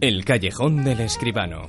El callejón del escribano.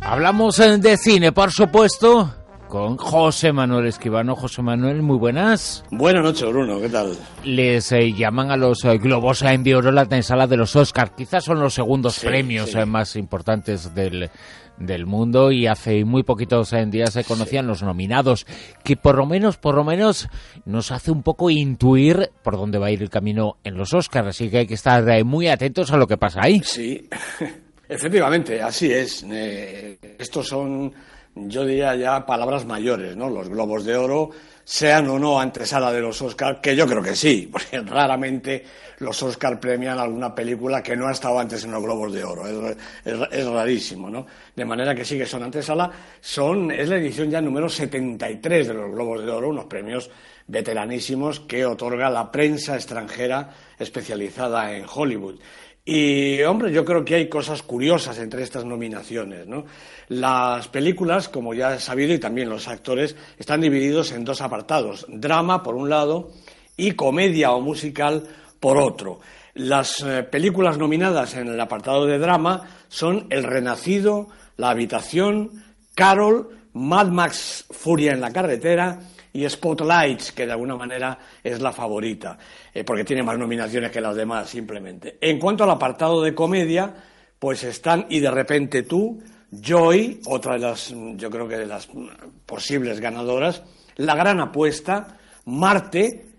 Hablamos eh, de cine, por supuesto, con José Manuel Escribano. José Manuel, muy buenas. Buenas noches, Bruno, ¿qué tal? Les eh, llaman a los eh, Globos de Oro la sala de los Oscars. Quizás son los segundos Sí, premios sí. eh, más importantes del, del mundo y hace muy poquitos eh, días se conocían los nominados, que por lo menos, por lo menos nos hace un poco intuir por dónde va a ir el camino en los Oscars. Así que hay que estar eh, muy atentos a lo que pasa ahí. Sí, efectivamente, así es. Eh, estos son, yo diría ya, palabras mayores, ¿no? Los globos de oro, sean o no antesala de los Oscars, que yo creo que sí, porque raramente los Oscars premian alguna película que no ha estado antes en los globos de oro. Es, es- es rarísimo, ¿no? De manera que sí que son antesala. Son, es la edición ya número 73 de los globos de oro, unos premios veteranísimos que otorga la prensa extranjera especializada en Hollywood. Y, hombre, yo creo que hay cosas curiosas entre estas nominaciones, ¿no? Las películas, como ya he sabido, y también los actores, están divididos en dos apartados. Drama, por un lado, y comedia o musical, por otro. Las eh, películas nominadas en el apartado de drama son El Renacido, La Habitación, Carol, Mad Max Furia en la carretera y Spotlights, que de alguna manera es la favorita, eh, porque tiene más nominaciones que las demás, simplemente. En cuanto al apartado de comedia, pues están Y de repente tú, Joy, otra de las, mm, yo creo que de las mm, posibles ganadoras, La gran apuesta, Marte,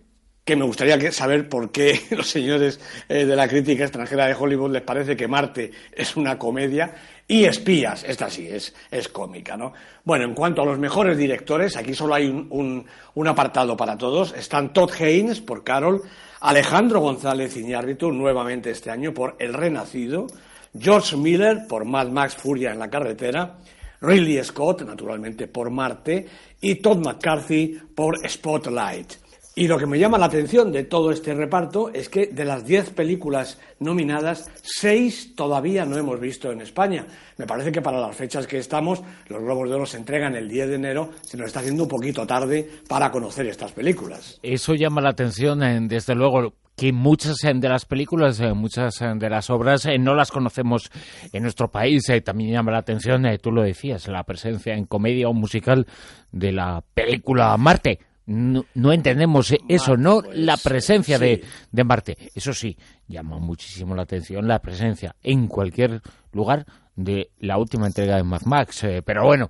que me gustaría saber por qué los señores eh, de la crítica extranjera de Hollywood les parece que Marte es una comedia y Espías, esta sí es, es cómica, ¿no? Bueno, en cuanto a los mejores directores, aquí solo hay un, un- un apartado para todos. Están Todd Haynes por Carol, Alejandro González Iñárritu nuevamente este año por El Renacido, George Miller por Mad Max Furia en la carretera, Ridley Scott, naturalmente, por Marte, y Todd McCarthy por Spotlight. Y lo que me llama la atención de todo este reparto es que de las 10 películas nominadas, 6 todavía no hemos visto en España. Me parece que para las fechas que estamos, los Globos de Oro se entregan el 10 de enero, se nos está haciendo un poquito tarde para conocer estas películas. Eso llama la atención, eh, desde luego, que muchas eh, de las películas, eh, muchas de las obras no las conocemos en nuestro país. También llama la atención, tú lo decías, la presencia en comedia o musical de la película Marte. No, no entendemos eh, eso, ¿no? pues, la presencia sí. de, de Marte. Eso sí, llama muchísimo la atención la presencia en cualquier lugar de la última entrega de Mad Max. eh, pero bueno,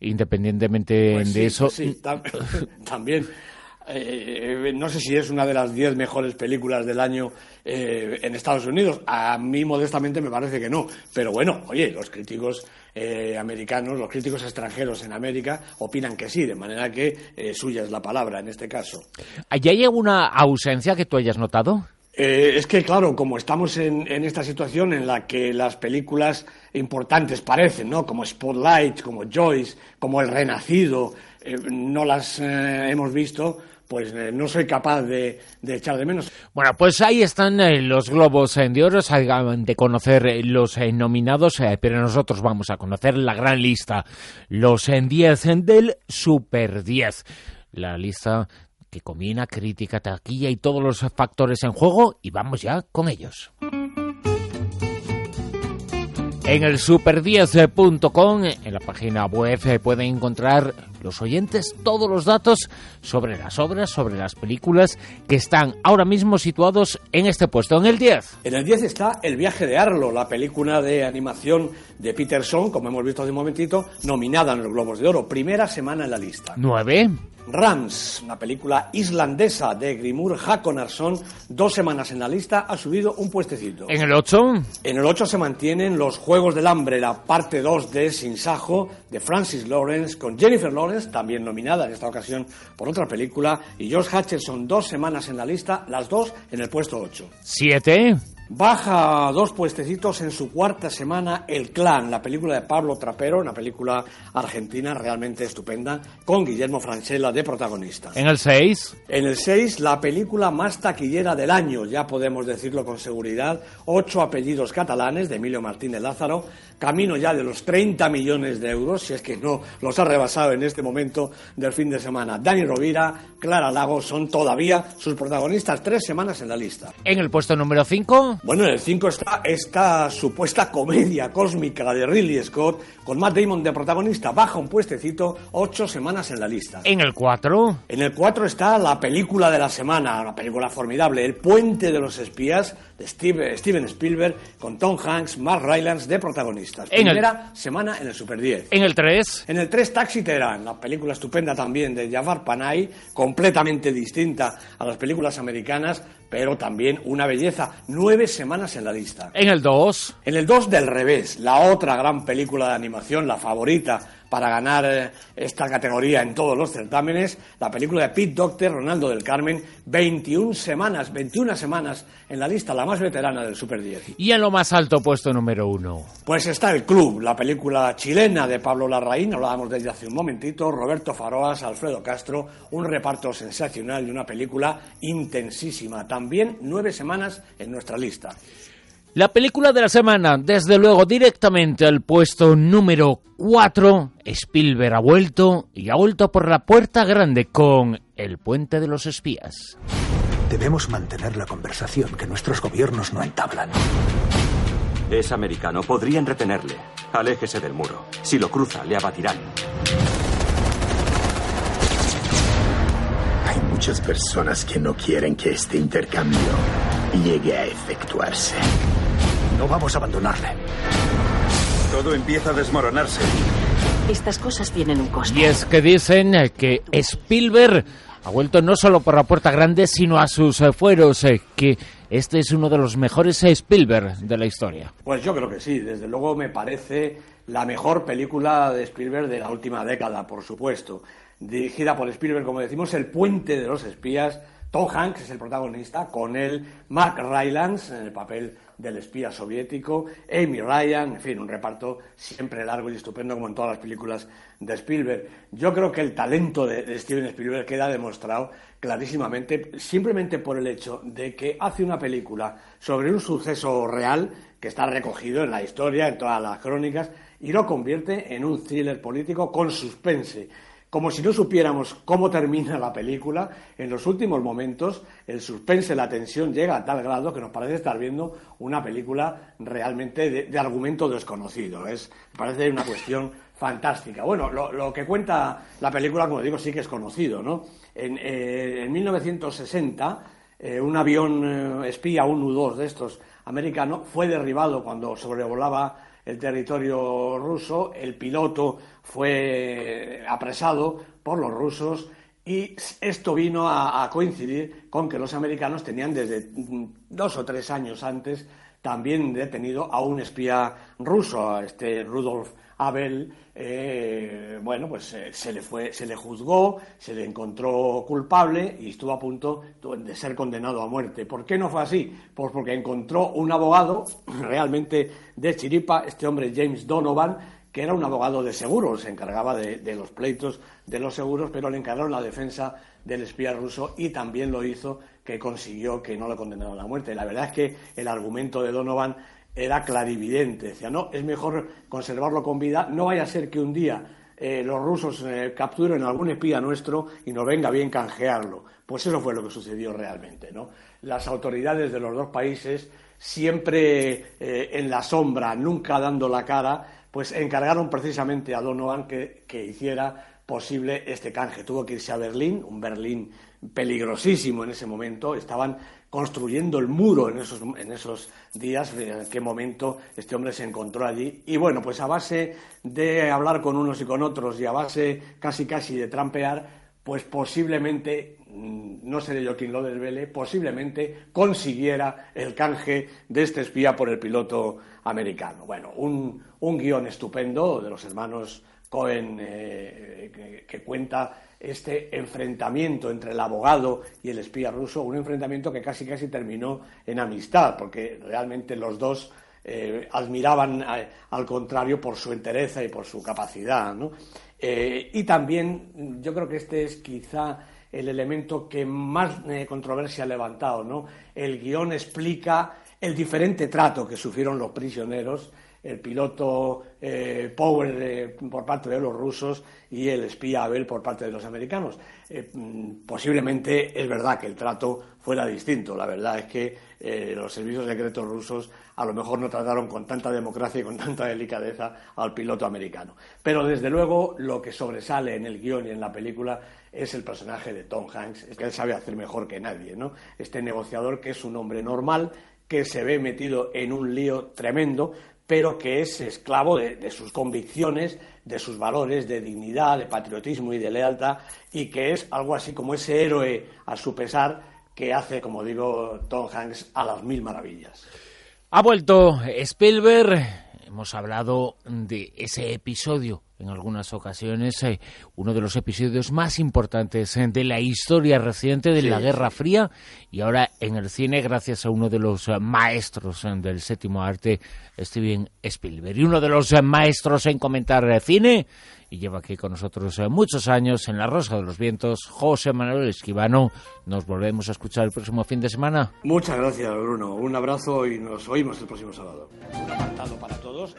independientemente Pues de sí, eso, sí, tam- también. Eh, no sé si es una de las 10 mejores películas del año eh, en Estados Unidos. A mí, modestamente, me parece que no. Pero bueno, oye, los críticos eh, americanos, los críticos extranjeros en América opinan que sí, de manera que suya es la palabra en este caso. ¿Hay hay alguna ausencia que tú hayas notado? Eh, es que, claro, como estamos en, en esta situación en la que las películas importantes parecen, ¿no? Como Spotlight, como Joyce, como El Renacido, eh, no las eh, hemos visto, pues eh, no soy capaz de, de echar de menos. Bueno, pues ahí están los globos eh, de oro, se acaban de conocer los nominados, pero nosotros vamos a conocer la gran lista, los en 10 del Super 10. La lista que combina crítica, taquilla y todos los factores en juego, y vamos ya con ellos. En el super10.com, en la página web, pueden encontrar los oyentes todos los datos sobre las obras, sobre las películas que están ahora mismo situados en este puesto, en el 10. En el 10 está El viaje de Arlo, la película de animación de Peterson, como hemos visto hace un momentito, nominada en los Globos de Oro, primera semana en la lista. 9. Rams, una película islandesa de Grimur Hakonarsson, dos semanas en la lista, ha subido un puestecito. En el 8. En el 8 se mantienen Los Juegos del Hambre, la parte 2 de Sin Sajo, de Francis Lawrence, con Jennifer Lawrence, también nominada en esta ocasión por otra película, y Josh Hutcherson, dos semanas en la lista, las dos en el puesto 8. 7. Baja dos puestecitos en su cuarta semana El Clan, la película de Pablo Trapero, una película argentina realmente estupenda, con Guillermo Francella de protagonista. En el 6. En el 6, la película más taquillera del año, ya podemos decirlo con seguridad, ocho apellidos catalanes de Emilio Martínez Lázaro, camino ya de los 30 millones de euros, si es que no los ha rebasado en este momento del fin de semana. Dani Rovira, Clara Lago son todavía sus protagonistas, tres semanas en la lista. En el puesto número 5. 4? Bueno, en el 5 está esta supuesta comedia cósmica de Ridley Scott con Matt Damon de protagonista. Baja un puestecito ocho semanas en la lista. En el 4. En el 4 está la película de la semana, una película formidable, El puente de los espías de Steve- Steven Spielberg con Tom Hanks, Mark Rylance de protagonistas. En el- Primera semana en el Super 10. En el 3. En el 3, Taxi Teherán, la película estupenda también de Jafar Panay, completamente distinta a las películas americanas, pero también una belleza. Nueve semanas en la lista. En el 2. En el 2 del revés, la otra gran película de animación, la favorita para ganar eh, esta categoría en todos los certámenes, la película de Pete Docter, Ronaldo del Carmen, 21 semanas, 21 semanas en la lista, la más veterana del Super 10. Y en lo más alto, puesto número 1. Pues está El Club, la película chilena de Pablo Larraín, hablábamos de ella hace un momentito, Roberto Faroas, Alfredo Castro, un reparto sensacional y una película intensísima. También nueve semanas en nuestra lista. La película de la semana, desde luego directamente al puesto número 4, Spielberg ha vuelto y ha vuelto por la puerta grande con El puente de los espías. Debemos mantener la conversación que nuestros gobiernos no entablan. Es americano, podrían retenerle. Aléjese del muro. Si lo cruza, le abatirán. Muchas personas que no quieren que este intercambio llegue a efectuarse. No vamos a abandonarle. Todo empieza a desmoronarse. Estas cosas tienen un coste. Y es que dicen que Spielberg ha vuelto no solo por la puerta grande, sino a sus eh, fueros, eh, que este es uno de los mejores eh, Spielberg de la historia. Pues yo creo que sí, desde luego me parece la mejor película de Spielberg de la última década, por supuesto. Dirigida por Spielberg, como decimos, El puente de los espías. Tom Hanks es el protagonista, con él Mark Rylance en el papel del espía soviético, Amy Ryan, en fin, un reparto siempre largo y estupendo como en todas las películas de Spielberg. Yo creo que el talento de, Steven Spielberg queda demostrado clarísimamente simplemente por el hecho de que hace una película sobre un suceso real que está recogido en la historia, en todas las crónicas, y lo convierte en un thriller político con suspense. Como si no supiéramos cómo termina la película, en los últimos momentos el suspense, la tensión llega a tal grado que nos parece estar viendo una película realmente de, argumento desconocido. Es, parece una cuestión fantástica. Bueno, lo, lo que cuenta la película, como digo, sí que es conocido, ¿no? En, eh, en 1960, eh, un avión eh, espía, un U-2 de estos americano, fue derribado cuando sobrevolaba el territorio ruso, el piloto fue apresado por los rusos y esto vino a, coincidir con que los americanos tenían desde mm, dos o tres años antes también detenido a un espía ruso, este Rudolf Abel, eh, bueno, pues eh, se le fue, se le juzgó, se le encontró culpable y estuvo a punto de ser condenado a muerte. ¿Por qué no fue así? Pues porque encontró un abogado realmente de chiripa, este hombre James Donovan, que era un abogado de seguros, se encargaba de, de los pleitos de los seguros, pero le encargaron la defensa del espía ruso y también lo hizo que consiguió que no le condenaran a muerte. La verdad es que el argumento de Donovan era clarividente. Decía, no, es mejor conservarlo con vida, no vaya a ser que un día eh, los rusos eh, capturen algún espía nuestro y nos venga bien canjearlo. Pues eso fue lo que sucedió realmente, ¿no? Las autoridades de los dos países, siempre eh, en la sombra, nunca dando la cara, pues encargaron precisamente a Donovan que, que hiciera posible este canje. Tuvo que irse a Berlín, un Berlín peligrosísimo en ese momento. Estaban construyendo el muro en esos, en esos días, en qué momento este hombre se encontró allí. Y bueno, pues a base de hablar con unos y con otros y a base casi casi de trampear, pues posiblemente, no seré yo quien lo desvele, posiblemente consiguiera el canje de este espía por el piloto americano. Bueno, un, un guion estupendo de los hermanos Cohen eh, que, cuenta este enfrentamiento entre el abogado y el espía ruso, un enfrentamiento que casi casi terminó en amistad, porque realmente los dos eh, admiraban a, al contrario por su entereza y por su capacidad. ¿no? Eh, y también yo creo que este es quizá el elemento que más controversia ha levantado. ¿no? El guion explica el diferente trato que sufrieron los prisioneros el piloto eh, Power por parte de los rusos y el espía Abel por parte de los americanos. Eh, mm, posiblemente es verdad que el trato fuera distinto. La verdad es que eh, los servicios secretos rusos a lo mejor no trataron con tanta democracia y con tanta delicadeza al piloto americano. Pero desde luego lo que sobresale en el guion y en la película es el personaje de Tom Hanks, que él sabe hacer mejor que nadie, ¿no? Este negociador que es un hombre normal, que se ve metido en un lío tremendo, pero que es esclavo de, sus convicciones, de sus valores de dignidad, de patriotismo y de lealtad, y que es algo así como ese héroe a su pesar que hace, como digo, Tom Hanks a las mil maravillas. Ha vuelto Spielberg, hemos hablado de ese episodio en algunas ocasiones, eh, uno de los episodios más importantes eh, de la historia reciente de la Guerra Fría y ahora en el cine gracias a uno de los eh, maestros del séptimo arte, Steven Spielberg, y uno de los maestros en comentar cine y lleva aquí con nosotros eh, muchos años en La Rosa de los Vientos, José Manuel Esquivano. Nos volvemos a escuchar el próximo fin de semana. Muchas gracias, Bruno. Un abrazo y nos oímos el próximo sábado. Un apartado para todos.